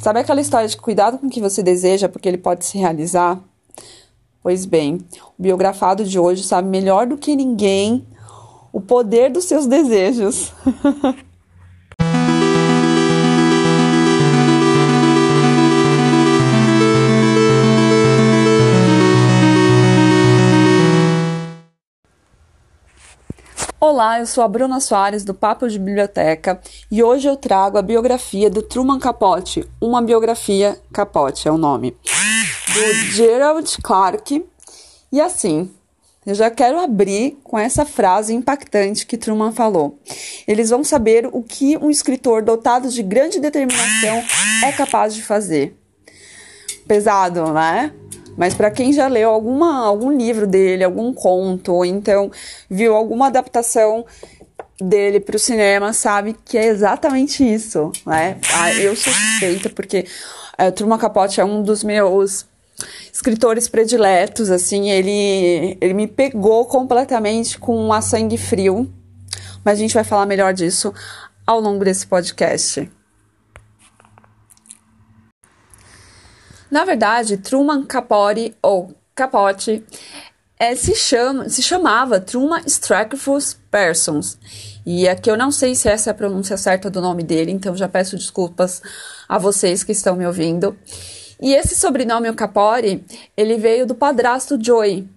Sabe aquela história de cuidado com o que você deseja porque ele pode se realizar? Pois bem, o biografado de hoje sabe melhor do que ninguém o poder dos seus desejos. Olá, eu sou a Bruna Soares do Papo de Biblioteca e hoje eu trago a biografia do Truman Capote, uma biografia Capote é o nome, do Gerald Clark. E assim, eu já quero abrir com essa frase impactante que Truman falou. Eles vão saber o que um escritor dotado de grande determinação é capaz de fazer. Pesado, né? Mas para quem já leu alguma, algum livro dele, algum conto, ou então viu alguma adaptação dele para o cinema, sabe que é exatamente isso, né? Ah, eu sou suspeita porque é, Truman Capote é um dos meus escritores prediletos, assim, ele, ele me pegou completamente com a sangue frio, mas a gente vai falar melhor disso ao longo desse podcast. Na verdade, Truman Capote ou Capote é, se, chama, se chamava Truman Stracfus Persons. E aqui eu não sei se essa é a pronúncia certa do nome dele, então já peço desculpas a vocês que estão me ouvindo. E esse sobrenome, o Capori, ele veio do padrasto Joey.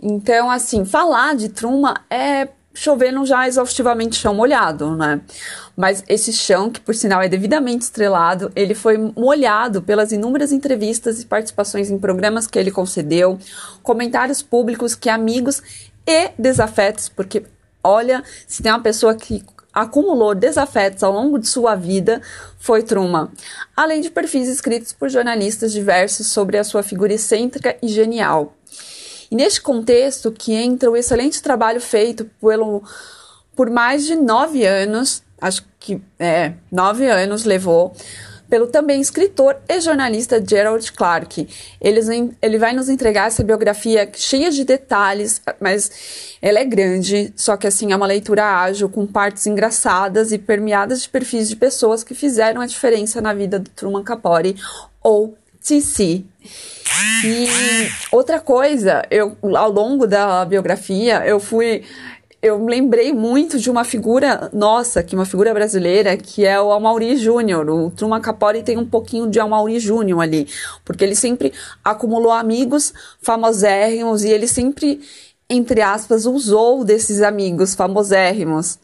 Então, assim, falar de Truman é chovendo já exaustivamente chão molhado, né? Mas esse chão, que por sinal é devidamente estrelado, ele foi molhado pelas inúmeras entrevistas e participações em programas que ele concedeu, comentários públicos que amigos e desafetos, porque olha, se tem uma pessoa que acumulou desafetos ao longo de sua vida foi Truman, além de perfis escritos por jornalistas diversos sobre a sua figura excêntrica e genial. E neste contexto que entra o excelente trabalho feito pelo, por mais de nove anos, acho que é, nove anos levou, pelo também escritor e jornalista Gerald Clark. Ele, ele vai nos entregar essa biografia cheia de detalhes, mas ela é grande, só que assim é uma leitura ágil, com partes engraçadas e permeadas de perfis de pessoas que fizeram a diferença na vida do Truman Capote ou TC. E outra coisa, eu ao longo da biografia, eu fui eu lembrei muito de uma figura nossa, que é uma figura brasileira, que é o Amaury Júnior. O Truman Capote tem um pouquinho de Amaury Júnior ali, porque ele sempre acumulou amigos famosérrimos e ele sempre, entre aspas, usou desses amigos famosérrimos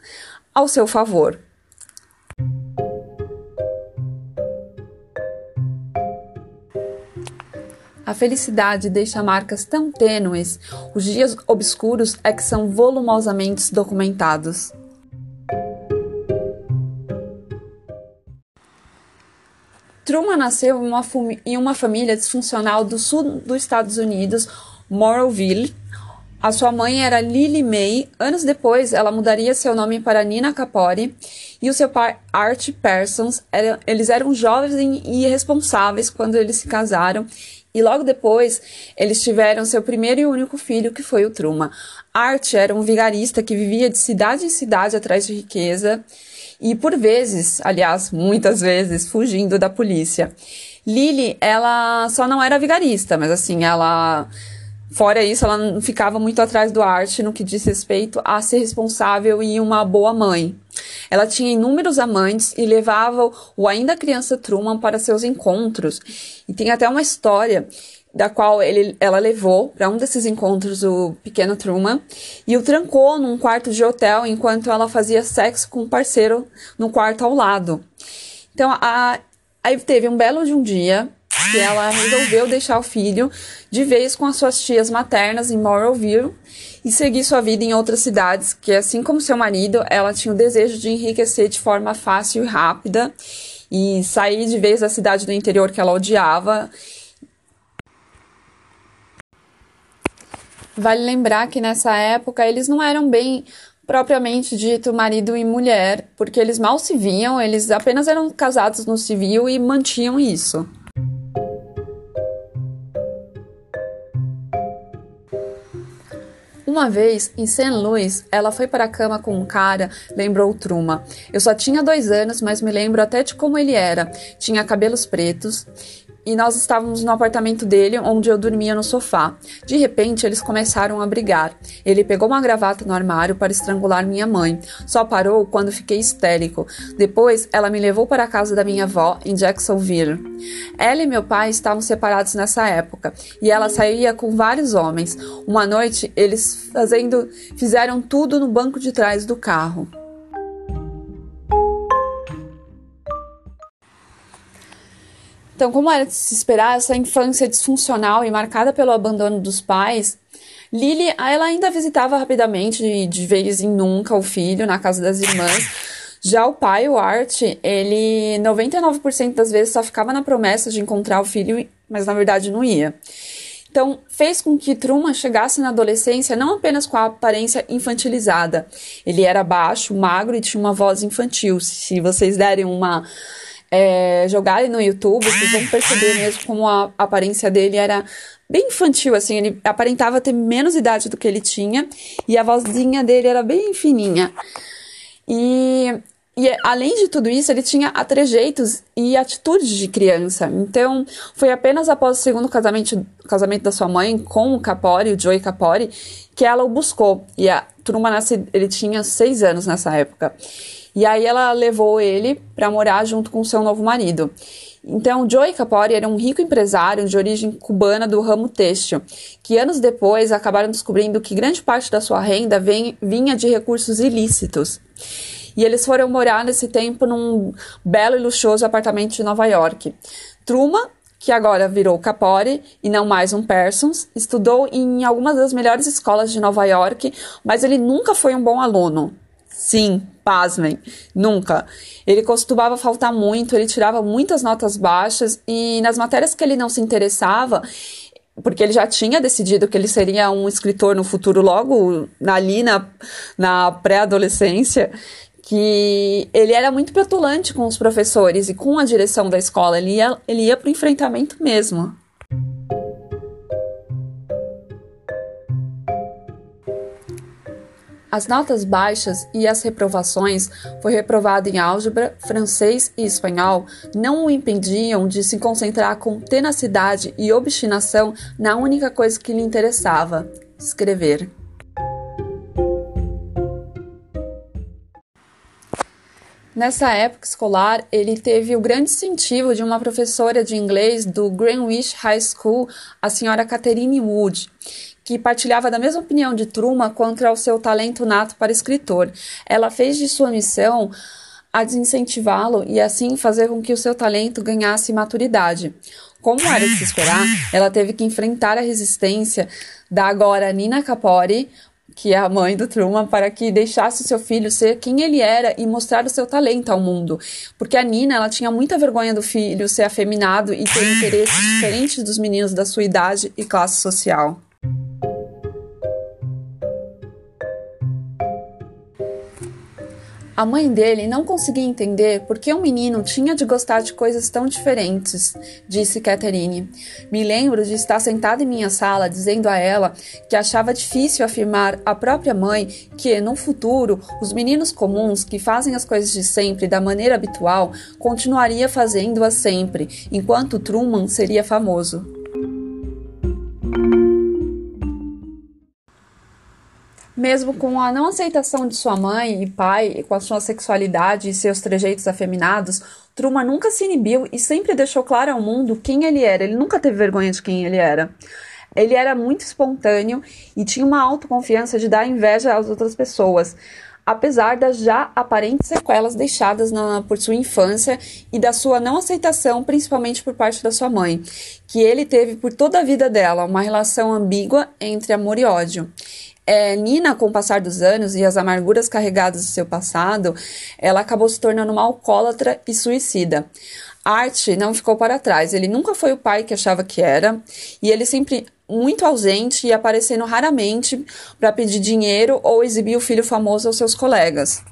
ao seu favor. A felicidade deixa marcas tão tênues, os dias obscuros é que são volumosamente documentados. Truman nasceu em uma, em uma família disfuncional do sul dos Estados Unidos, Morrowville. A sua mãe era Lily May. Anos depois, ela mudaria seu nome para Nina Capori. E o seu pai, Art Parsons, era, eles eram jovens e irresponsáveis quando eles se casaram e logo depois, eles tiveram seu primeiro e único filho, que foi o Truman. Art era um vigarista que vivia de cidade em cidade atrás de riqueza e, por vezes, aliás, muitas vezes, fugindo da polícia. Lily, ela só não era vigarista, mas assim, ela Fora isso, ela não ficava muito atrás do arte no que diz respeito a ser responsável e uma boa mãe. Ela tinha inúmeros amantes e levava o ainda criança Truman para seus encontros. E tem até uma história da qual ele, ela levou para um desses encontros o pequeno Truman e o trancou num quarto de hotel enquanto ela fazia sexo com um parceiro no quarto ao lado. Então, a, aí teve um belo de um dia que ela resolveu deixar o filho de vez com as suas tias maternas em Morrowville e seguir sua vida em outras cidades, que assim como seu marido, ela tinha o desejo de enriquecer de forma fácil e rápida e sair de vez da cidade do interior que ela odiava. Vale lembrar que nessa época eles não eram bem propriamente dito marido e mulher, porque eles mal se viam, eles apenas eram casados no civil e mantinham isso. Uma vez, em St. Louis, ela foi para a cama com um cara, lembrou Truma. Eu só tinha dois anos, mas me lembro até de como ele era. Tinha cabelos pretos e nós estávamos no apartamento dele, onde eu dormia no sofá. De repente, eles começaram a brigar. Ele pegou uma gravata no armário para estrangular minha mãe. Só parou quando fiquei histérico. Depois, ela me levou para a casa da minha avó, em Jacksonville. Ela e meu pai estavam separados nessa época, e ela saía com vários homens. Uma noite, eles fazendo, fizeram tudo no banco de trás do carro. Então, como era de se esperar, essa infância disfuncional e marcada pelo abandono dos pais, Lily ela ainda visitava rapidamente, de vez em nunca, o filho na casa das irmãs. Já o pai, o Art, ele 99% das vezes só ficava na promessa de encontrar o filho, mas na verdade não ia. Então, fez com que Truman chegasse na adolescência não apenas com a aparência infantilizada. Ele era baixo, magro e tinha uma voz infantil. Se vocês derem uma é, jogarem no YouTube, vocês vão perceber mesmo como a aparência dele era bem infantil, assim, ele aparentava ter menos idade do que ele tinha e a vozinha dele era bem fininha. E, e além de tudo isso, ele tinha trejeitos e atitudes de criança. Então, foi apenas após o segundo casamento, casamento da sua mãe com o Capori, o Joey Capori, que ela o buscou. E a turma nasce, ele tinha seis anos nessa época. E aí ela levou ele para morar junto com seu novo marido. Então, Joey Capori era um rico empresário de origem cubana do ramo têxtil, que anos depois acabaram descobrindo que grande parte da sua renda vem, vinha de recursos ilícitos. E eles foram morar nesse tempo num belo e luxuoso apartamento de Nova York. Truma, que agora virou Capori e não mais um Parsons, estudou em algumas das melhores escolas de Nova York, mas ele nunca foi um bom aluno. Sim, pasmem, nunca. Ele costumava faltar muito, ele tirava muitas notas baixas e nas matérias que ele não se interessava, porque ele já tinha decidido que ele seria um escritor no futuro, logo ali na, na pré-adolescência, que ele era muito petulante com os professores e com a direção da escola, ele ia, ele ia para o enfrentamento mesmo. As notas baixas e as reprovações, foi reprovado em álgebra, francês e espanhol, não o impediam de se concentrar com tenacidade e obstinação na única coisa que lhe interessava: escrever. Nessa época escolar, ele teve o grande incentivo de uma professora de inglês do Greenwich High School, a senhora Catherine Wood, que partilhava da mesma opinião de Truma quanto ao seu talento nato para escritor. Ela fez de sua missão a desincentivá-lo e assim fazer com que o seu talento ganhasse maturidade. Como era de se esperar, ela teve que enfrentar a resistência da agora Nina Capori, que é a mãe do Truman, para que deixasse seu filho ser quem ele era e mostrar o seu talento ao mundo. Porque a Nina, ela tinha muita vergonha do filho ser afeminado e ter interesses diferentes dos meninos da sua idade e classe social. A mãe dele não conseguia entender por que um menino tinha de gostar de coisas tão diferentes, disse Catherine. Me lembro de estar sentada em minha sala dizendo a ela que achava difícil afirmar à própria mãe que, no futuro, os meninos comuns que fazem as coisas de sempre da maneira habitual continuaria fazendo-as sempre, enquanto Truman seria famoso. Mesmo com a não aceitação de sua mãe e pai, com a sua sexualidade e seus trejeitos afeminados, Truman nunca se inibiu e sempre deixou claro ao mundo quem ele era. Ele nunca teve vergonha de quem ele era. Ele era muito espontâneo e tinha uma autoconfiança de dar inveja às outras pessoas, apesar das já aparentes sequelas deixadas na, por sua infância e da sua não aceitação, principalmente por parte da sua mãe, que ele teve por toda a vida dela, uma relação ambígua entre amor e ódio. É, Nina, com o passar dos anos e as amarguras carregadas do seu passado, ela acabou se tornando uma alcoólatra e suicida. Art não ficou para trás, ele nunca foi o pai que achava que era, e ele sempre muito ausente e aparecendo raramente para pedir dinheiro ou exibir o filho famoso aos seus colegas.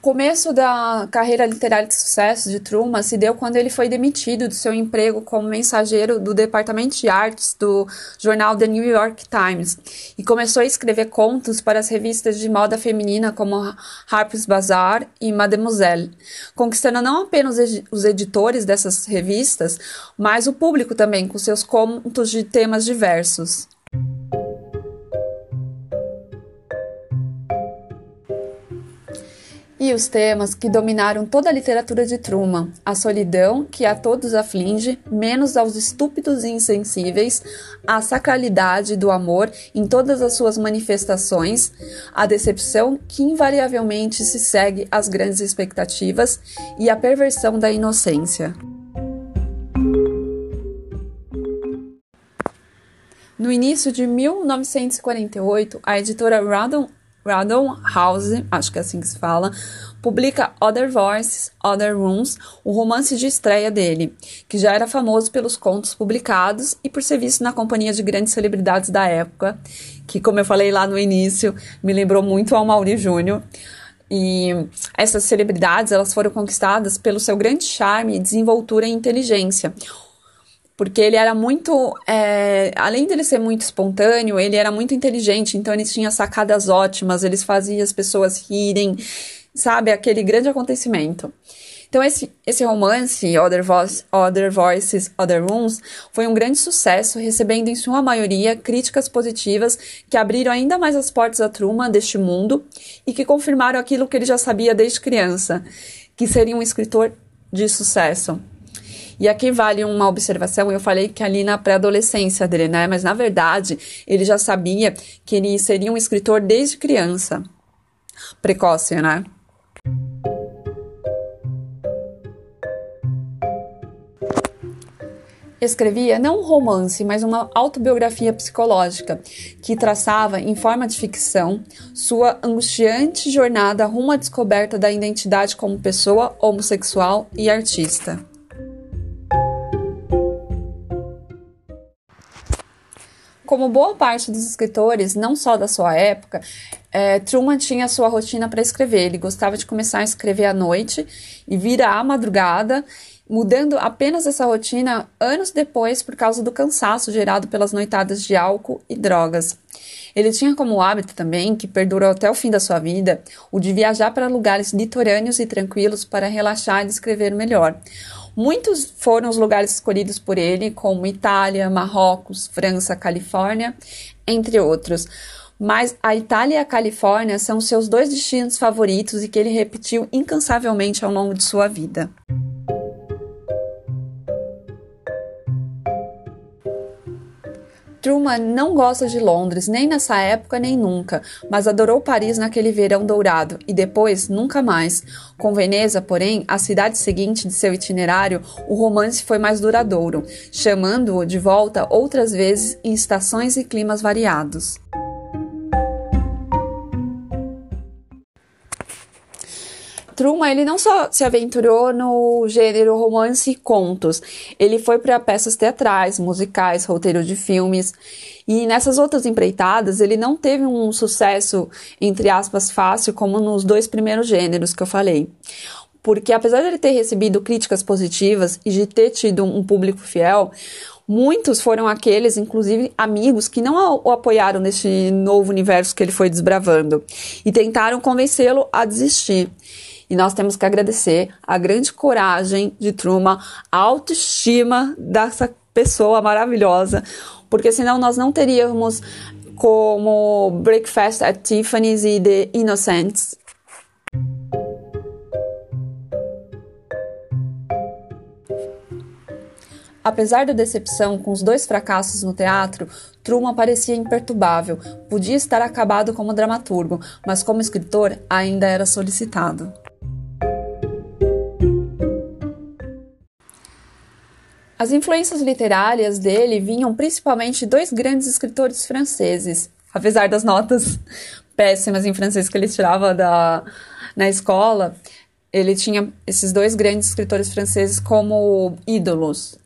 Começo da carreira literária de sucesso de Truman se deu quando ele foi demitido do seu emprego como mensageiro do departamento de artes do jornal The New York Times e começou a escrever contos para as revistas de moda feminina como Harper's Bazaar e Mademoiselle, conquistando não apenas os editores dessas revistas, mas o público também com seus contos de temas diversos. E os temas que dominaram toda a literatura de Truman: a solidão, que a todos aflige, menos aos estúpidos e insensíveis, a sacralidade do amor em todas as suas manifestações, a decepção que invariavelmente se segue às grandes expectativas e a perversão da inocência. No início de 1948, a editora Random Random House, acho que é assim que se fala, publica Other Voices, Other Rooms, o romance de estreia dele, que já era famoso pelos contos publicados e por ser visto na companhia de grandes celebridades da época, que, como eu falei lá no início, me lembrou muito ao Mauri Júnior. E essas celebridades elas foram conquistadas pelo seu grande charme, desenvoltura e inteligência porque ele era muito, é, além dele ser muito espontâneo, ele era muito inteligente, então ele tinha sacadas ótimas, eles faziam as pessoas rirem, sabe, aquele grande acontecimento. Então esse, esse romance, Other, Other Voices, Other Rooms, foi um grande sucesso, recebendo em sua maioria críticas positivas que abriram ainda mais as portas a Truman deste mundo e que confirmaram aquilo que ele já sabia desde criança, que seria um escritor de sucesso. E aqui vale uma observação, eu falei que ali na pré-adolescência dele, né? Mas na verdade, ele já sabia que ele seria um escritor desde criança. Precoce, né? escrevia não um romance, mas uma autobiografia psicológica que traçava, em forma de ficção, sua angustiante jornada rumo à descoberta da identidade como pessoa homossexual e artista. Como boa parte dos escritores, não só da sua época, é, Truman tinha sua rotina para escrever. Ele gostava de começar a escrever à noite e vir à madrugada, mudando apenas essa rotina anos depois por causa do cansaço gerado pelas noitadas de álcool e drogas. Ele tinha como hábito também, que perdurou até o fim da sua vida, o de viajar para lugares litorâneos e tranquilos para relaxar e escrever melhor. Muitos foram os lugares escolhidos por ele, como Itália, Marrocos, França, Califórnia, entre outros. Mas a Itália e a Califórnia são seus dois destinos favoritos e que ele repetiu incansavelmente ao longo de sua vida. Truman não gosta de Londres, nem nessa época nem nunca, mas adorou Paris naquele verão dourado e depois nunca mais. Com Veneza, porém, a cidade seguinte de seu itinerário, o romance foi mais duradouro, chamando-o de volta outras vezes em estações e climas variados. Truman, ele não só se aventurou no gênero romance e contos, ele foi para peças teatrais, musicais, roteiro de filmes. E nessas outras empreitadas, ele não teve um sucesso, entre aspas, fácil, como nos dois primeiros gêneros que eu falei. Porque apesar de ele ter recebido críticas positivas e de ter tido um público fiel, Muitos foram aqueles, inclusive amigos, que não o apoiaram nesse novo universo que ele foi desbravando e tentaram convencê-lo a desistir. E nós temos que agradecer a grande coragem de Truman, a autoestima dessa pessoa maravilhosa, porque senão nós não teríamos como Breakfast at Tiffany's e The Innocents. Apesar da decepção com os dois fracassos no teatro, Truman parecia imperturbável, podia estar acabado como dramaturgo, mas como escritor ainda era solicitado. As influências literárias dele vinham principalmente de dois grandes escritores franceses, apesar das notas péssimas em francês que ele tirava da, na escola, ele tinha esses dois grandes escritores franceses como ídolos,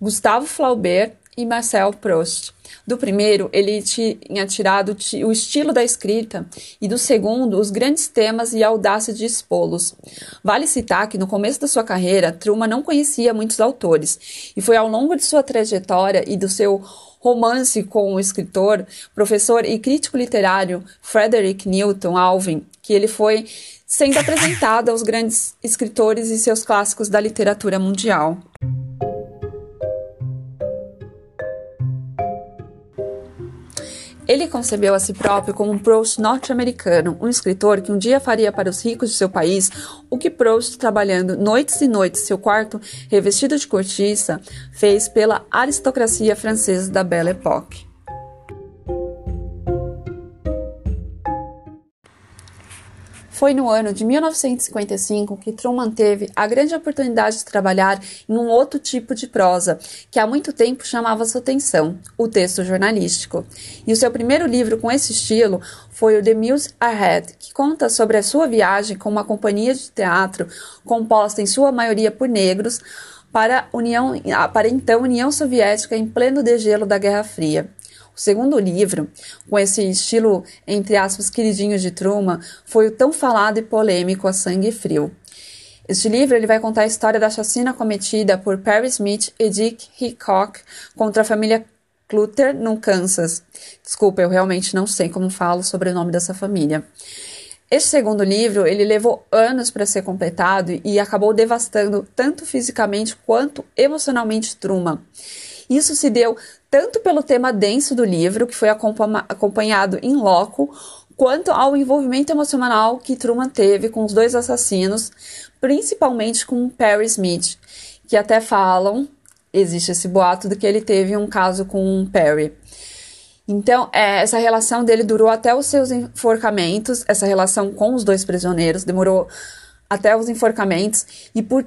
Gustave Flaubert e Marcel Proust. Do primeiro, ele tinha tirado o estilo da escrita, e do segundo, os grandes temas e a audácia de expô-los. Vale citar que no começo da sua carreira, Truman não conhecia muitos autores, e foi ao longo de sua trajetória e do seu romance com o escritor, professor e crítico literário Frederick Newton Alvin que ele foi sendo apresentado aos grandes escritores e seus clássicos da literatura mundial. Ele concebeu a si próprio como um Proust norte-americano, um escritor que um dia faria para os ricos de seu país o que Proust, trabalhando noites e noites seu quarto revestido de cortiça, fez pela aristocracia francesa da Belle Époque. Foi no ano de 1955 que Truman teve a grande oportunidade de trabalhar em um outro tipo de prosa, que há muito tempo chamava sua atenção, o texto jornalístico. E o seu primeiro livro com esse estilo foi o The Muse Ahead, que conta sobre a sua viagem com uma companhia de teatro composta em sua maioria por negros para, União, para então União Soviética em pleno degelo da Guerra Fria. O segundo livro, com esse estilo, entre aspas, queridinho de Truman, foi o tão falado e polêmico A Sangue Frio. Este livro ele vai contar a história da chacina cometida por Perry Smith e Dick Hickok contra a família Clutter, no Kansas. Desculpa, eu realmente não sei como falo sobre o nome dessa família. Este segundo livro, ele levou anos para ser completado e acabou devastando tanto fisicamente quanto emocionalmente Truman. Isso se deu tanto pelo tema denso do livro, que foi acompanhado em loco, quanto ao envolvimento emocional que Truman teve com os dois assassinos, principalmente com Perry Smith, que até falam, existe esse boato de que ele teve um caso com Perry. Então, é, essa relação dele durou até os seus enforcamentos, essa relação com os dois prisioneiros demorou até os enforcamentos e por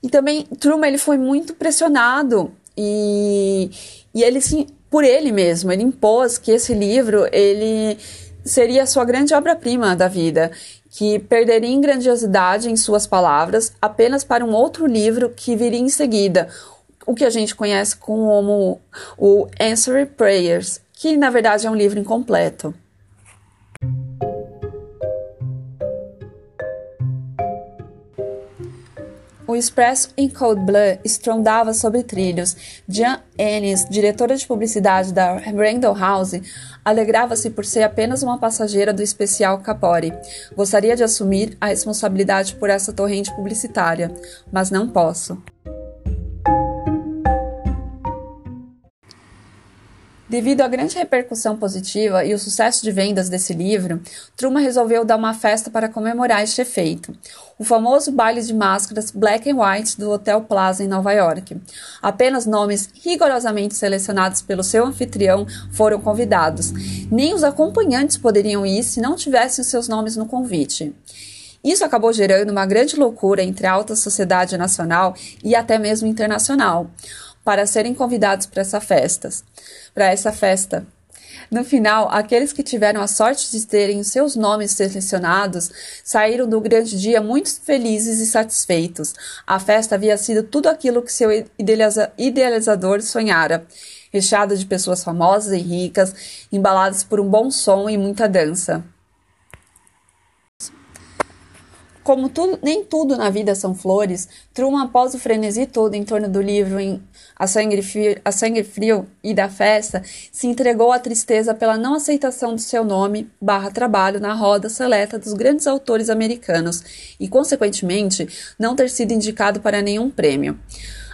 e também Truman ele foi muito pressionado e, e ele sim, por ele mesmo, ele impôs que esse livro ele seria a sua grande obra-prima da vida, que perderia em grandiosidade em suas palavras apenas para um outro livro que viria em seguida, o que a gente conhece como o Answer Prayers, que na verdade é um livro incompleto. O Expresso em Cold Blood estrondava sobre trilhos. Jan Ennis, diretora de publicidade da Randall House, alegrava-se por ser apenas uma passageira do especial Capori. Gostaria de assumir a responsabilidade por essa torrente publicitária, mas não posso. Devido à grande repercussão positiva e o sucesso de vendas desse livro, Truman resolveu dar uma festa para comemorar este efeito. O famoso baile de máscaras Black and White do Hotel Plaza em Nova York. Apenas nomes rigorosamente selecionados pelo seu anfitrião foram convidados. Nem os acompanhantes poderiam ir se não tivessem seus nomes no convite. Isso acabou gerando uma grande loucura entre a alta sociedade nacional e até mesmo internacional para serem convidados para essa festa. Para essa festa. No final, aqueles que tiveram a sorte de terem seus nomes selecionados saíram do grande dia muito felizes e satisfeitos. A festa havia sido tudo aquilo que seu idealizador sonhara, recheada de pessoas famosas e ricas, embaladas por um bom som e muita dança. Como tudo, nem tudo na vida são flores, Truman, após o frenesi todo em torno do livro em a sangue, frio, a sangue frio e da festa, se entregou à tristeza pela não aceitação do seu nome barra trabalho na roda seleta dos grandes autores americanos e, consequentemente, não ter sido indicado para nenhum prêmio.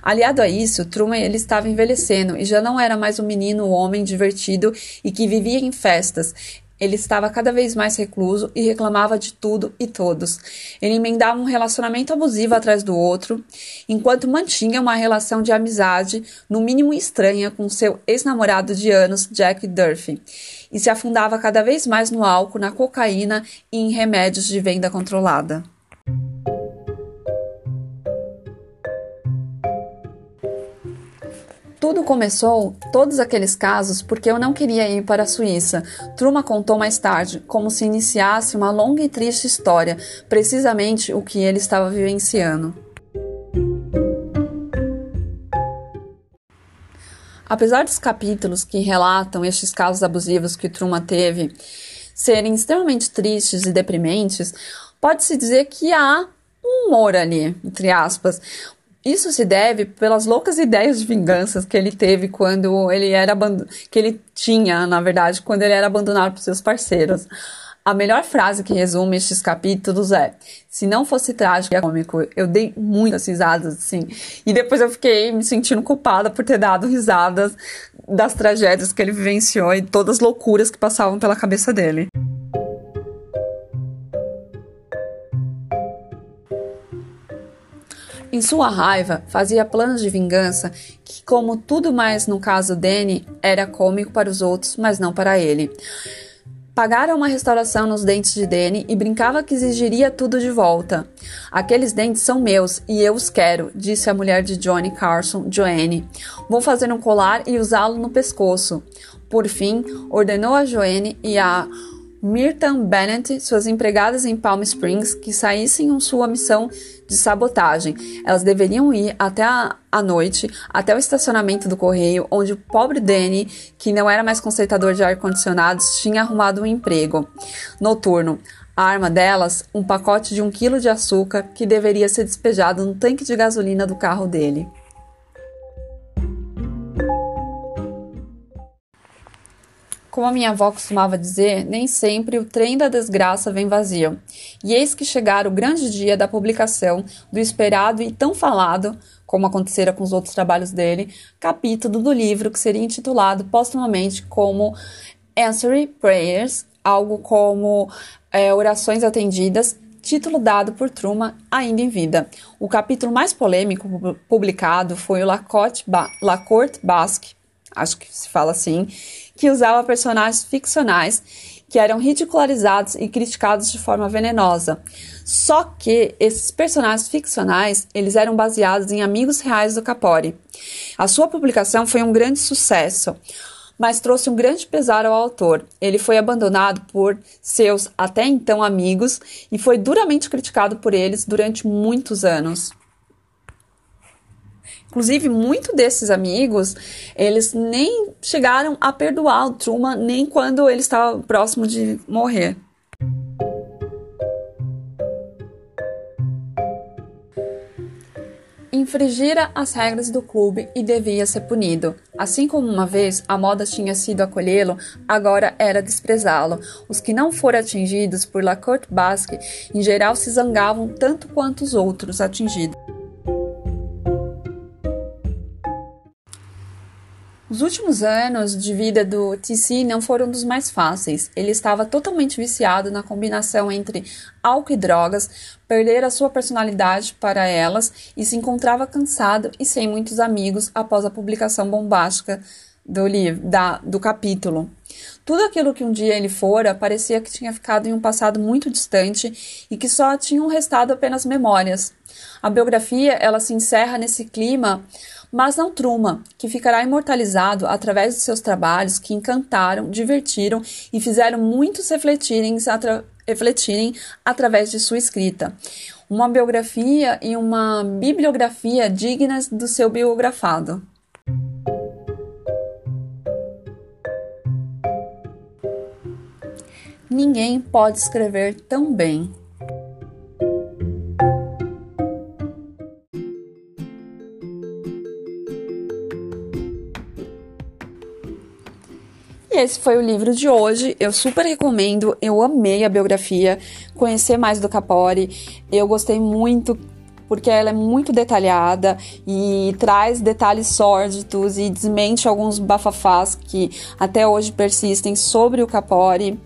Aliado a isso, Truman ele estava envelhecendo e já não era mais um menino homem divertido e que vivia em festas. Ele estava cada vez mais recluso e reclamava de tudo e todos. Ele emendava um relacionamento abusivo atrás do outro, enquanto mantinha uma relação de amizade, no mínimo estranha, com seu ex-namorado de anos, Jack Durfee, e se afundava cada vez mais no álcool, na cocaína e em remédios de venda controlada. Tudo começou, todos aqueles casos, porque eu não queria ir para a Suíça. Truma contou mais tarde, como se iniciasse uma longa e triste história, precisamente o que ele estava vivenciando. Apesar dos capítulos que relatam estes casos abusivos que Truman teve serem extremamente tristes e deprimentes, pode-se dizer que há um humor ali, entre aspas. Isso se deve pelas loucas ideias de vinganças que ele teve quando ele era que ele tinha, na verdade, quando ele era abandonado por seus parceiros. A melhor frase que resume estes capítulos é: se não fosse trágico e cômico, eu dei muitas risadas, assim. E depois eu fiquei me sentindo culpada por ter dado risadas das tragédias que ele vivenciou e todas as loucuras que passavam pela cabeça dele. Em sua raiva, fazia planos de vingança que, como tudo mais no caso Danny, era cômico para os outros, mas não para ele. Pagara uma restauração nos dentes de Danny e brincava que exigiria tudo de volta. Aqueles dentes são meus e eu os quero, disse a mulher de Johnny Carson, Joanne. Vou fazer um colar e usá-lo no pescoço. Por fim, ordenou a Joanne e a Myrtan Bennett, suas empregadas em Palm Springs, que saíssem em sua missão de sabotagem. Elas deveriam ir até a, a noite, até o estacionamento do correio, onde o pobre Danny, que não era mais consertador de ar-condicionados, tinha arrumado um emprego noturno. A arma delas, um pacote de um quilo de açúcar que deveria ser despejado no tanque de gasolina do carro dele. Como a minha avó costumava dizer, nem sempre o trem da desgraça vem vazio. E eis que chegara o grande dia da publicação do esperado e tão falado, como acontecera com os outros trabalhos dele, capítulo do livro que seria intitulado postumamente como Answering Prayers, algo como é, Orações Atendidas, título dado por Truman ainda em vida. O capítulo mais polêmico publicado foi o Lacote ba Basque, acho que se fala assim, que usava personagens ficcionais que eram ridicularizados e criticados de forma venenosa. Só que esses personagens ficcionais, eles eram baseados em amigos reais do Capori. A sua publicação foi um grande sucesso, mas trouxe um grande pesar ao autor. Ele foi abandonado por seus até então amigos e foi duramente criticado por eles durante muitos anos. Inclusive, muitos desses amigos, eles nem chegaram a perdoar o Truman nem quando ele estava próximo de morrer. Infringira as regras do clube e devia ser punido. Assim como uma vez a moda tinha sido acolhê-lo, agora era desprezá-lo. Os que não foram atingidos por Lacourte Basque, em geral, se zangavam tanto quanto os outros atingidos. Os últimos anos de vida do TC não foram dos mais fáceis. Ele estava totalmente viciado na combinação entre álcool e drogas, perder a sua personalidade para elas e se encontrava cansado e sem muitos amigos após a publicação bombástica do livro, da, do capítulo. Tudo aquilo que um dia ele fora parecia que tinha ficado em um passado muito distante e que só tinham restado apenas memórias. A biografia ela se encerra nesse clima mas não Truma, que ficará imortalizado através de seus trabalhos que encantaram, divertiram e fizeram muitos refletirem, atra refletirem através de sua escrita. Uma biografia e uma bibliografia dignas do seu biografado. Ninguém pode escrever tão bem esse foi o livro de hoje. Eu super recomendo. Eu amei a biografia, conhecer mais do Capori. Eu gostei muito porque ela é muito detalhada e traz detalhes sórdidos e desmente alguns bafafás que até hoje persistem sobre o Capori.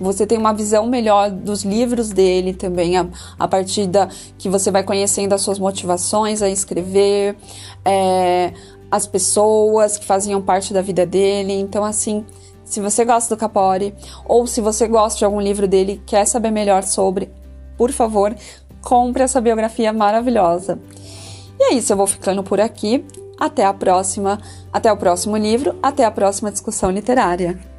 Você tem uma visão melhor dos livros dele também, a, a partir da que você vai conhecendo as suas motivações a escrever, é, as pessoas que faziam parte da vida dele. Então, assim, se você gosta do Capori ou se você gosta de algum livro dele quer saber melhor sobre, por favor, compre essa biografia maravilhosa. E é isso, eu vou ficando por aqui. Até a próxima, até o próximo livro, até a próxima discussão literária.